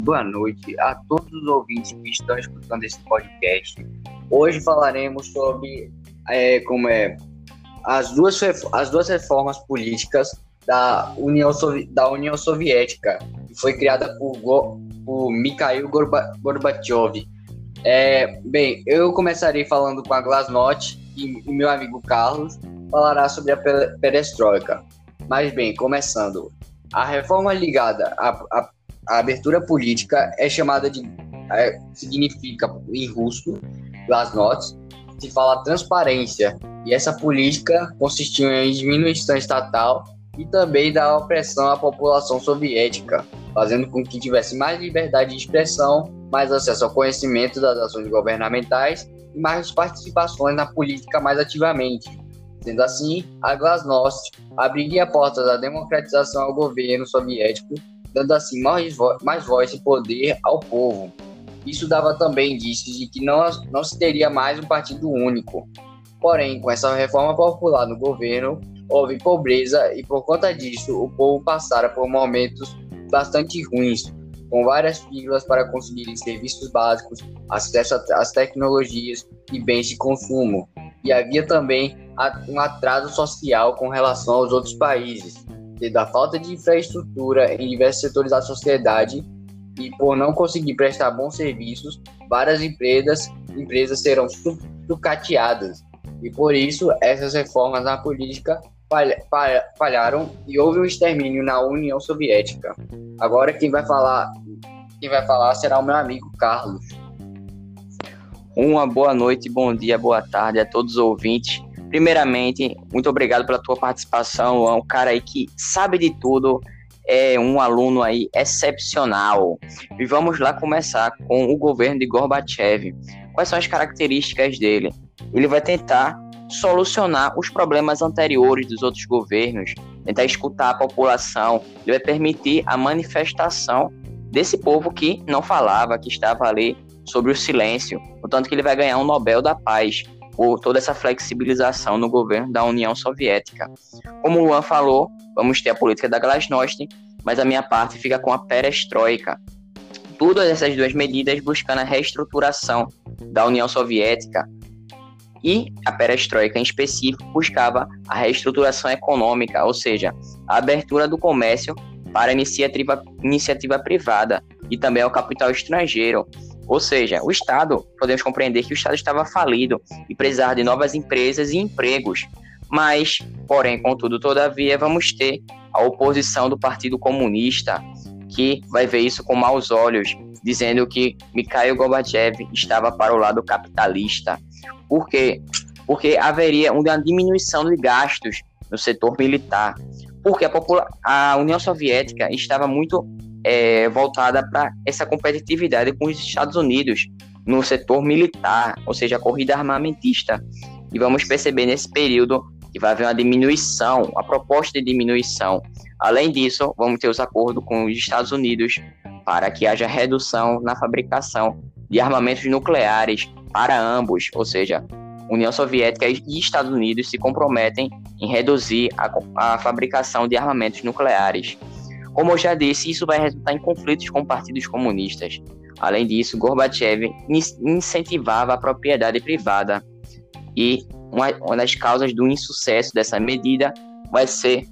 boa noite a todos os ouvintes que estão escutando esse podcast. Hoje falaremos sobre é, como é as duas, as duas reformas políticas da União, Sovi da União Soviética, que foi criada por, por Mikhail Gorba Gorbachev. É, bem, eu começarei falando com a Glasnost e, e meu amigo Carlos falará sobre a perestroika. Mas bem, começando. A reforma ligada à, à abertura política é chamada de. É, significa em russo, glasnost, se fala transparência, e essa política consistiu em diminuição estatal e também da opressão à população soviética, fazendo com que tivesse mais liberdade de expressão, mais acesso ao conhecimento das ações governamentais e mais participações na política mais ativamente. Sendo assim, a Glasnost abriria portas à democratização ao governo soviético, dando assim mais, vo mais voz e poder ao povo. Isso dava também indícios de que não, não se teria mais um partido único. Porém, com essa reforma popular no governo, houve pobreza e por conta disso o povo passara por momentos bastante ruins, com várias filas para conseguirem serviços básicos, acesso às tecnologias e bens de consumo. E havia também um atraso social com relação aos outros países, à falta de infraestrutura em diversos setores da sociedade e por não conseguir prestar bons serviços, várias empresas, empresas serão sucateadas. E por isso, essas reformas na política falharam e houve um extermínio na União Soviética. Agora quem vai falar, quem vai falar será o meu amigo Carlos. Uma boa noite, bom dia, boa tarde a todos os ouvintes. Primeiramente, muito obrigado pela tua participação, é um cara aí que sabe de tudo, é um aluno aí excepcional. E vamos lá começar com o governo de Gorbachev. Quais são as características dele? Ele vai tentar solucionar os problemas anteriores dos outros governos, tentar escutar a população, ele vai permitir a manifestação desse povo que não falava, que estava ali sobre o silêncio, portanto que ele vai ganhar um Nobel da Paz por toda essa flexibilização no governo da União Soviética. Como o Luan falou, vamos ter a política da glasnost, mas a minha parte fica com a perestroika. Todas essas duas medidas buscando a reestruturação da União Soviética, e a perestroika em específico buscava a reestruturação econômica, ou seja, a abertura do comércio para iniciativa, iniciativa privada e também ao capital estrangeiro. Ou seja, o Estado, podemos compreender que o Estado estava falido e precisava de novas empresas e empregos. Mas, porém, contudo, todavia, vamos ter a oposição do Partido Comunista, que vai ver isso com maus olhos, dizendo que Mikhail Gorbachev estava para o lado capitalista. Por quê? Porque haveria uma diminuição de gastos no setor militar, porque a, a União Soviética estava muito é, voltada para essa competitividade com os Estados Unidos no setor militar, ou seja, a corrida armamentista. E vamos perceber nesse período que vai haver uma diminuição, a proposta de diminuição. Além disso, vamos ter os acordos com os Estados Unidos para que haja redução na fabricação de armamentos nucleares para ambos, ou seja, União Soviética e Estados Unidos se comprometem em reduzir a, a fabricação de armamentos nucleares. Como eu já disse, isso vai resultar em conflitos com partidos comunistas. Além disso, Gorbachev incentivava a propriedade privada e uma, das causas do insucesso dessa medida vai ser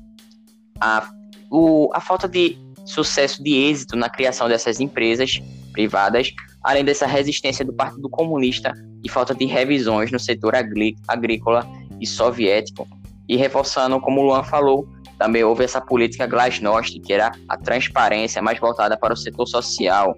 a, o, a falta de sucesso de êxito na criação dessas empresas privadas, além dessa resistência do Partido Comunista e falta de revisões no setor agrícola e soviético. E reforçando, como o Luan falou, também houve essa política glasnost, que era a transparência mais voltada para o setor social,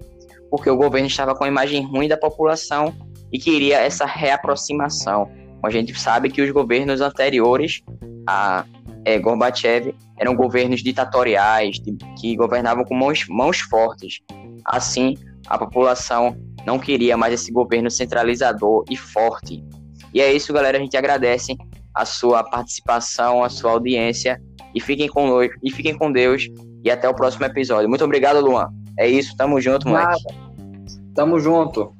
porque o governo estava com a imagem ruim da população e queria essa reaproximação. A gente sabe que os governos anteriores a é, Gorbachev eram governos ditatoriais, de, que governavam com mãos, mãos fortes. Assim, a população não queria mais esse governo centralizador e forte. E é isso, galera. A gente agradece a sua participação, a sua audiência. E fiquem com, e fiquem com Deus. E até o próximo episódio. Muito obrigado, Luan. É isso. Tamo junto, moleque. Tamo junto.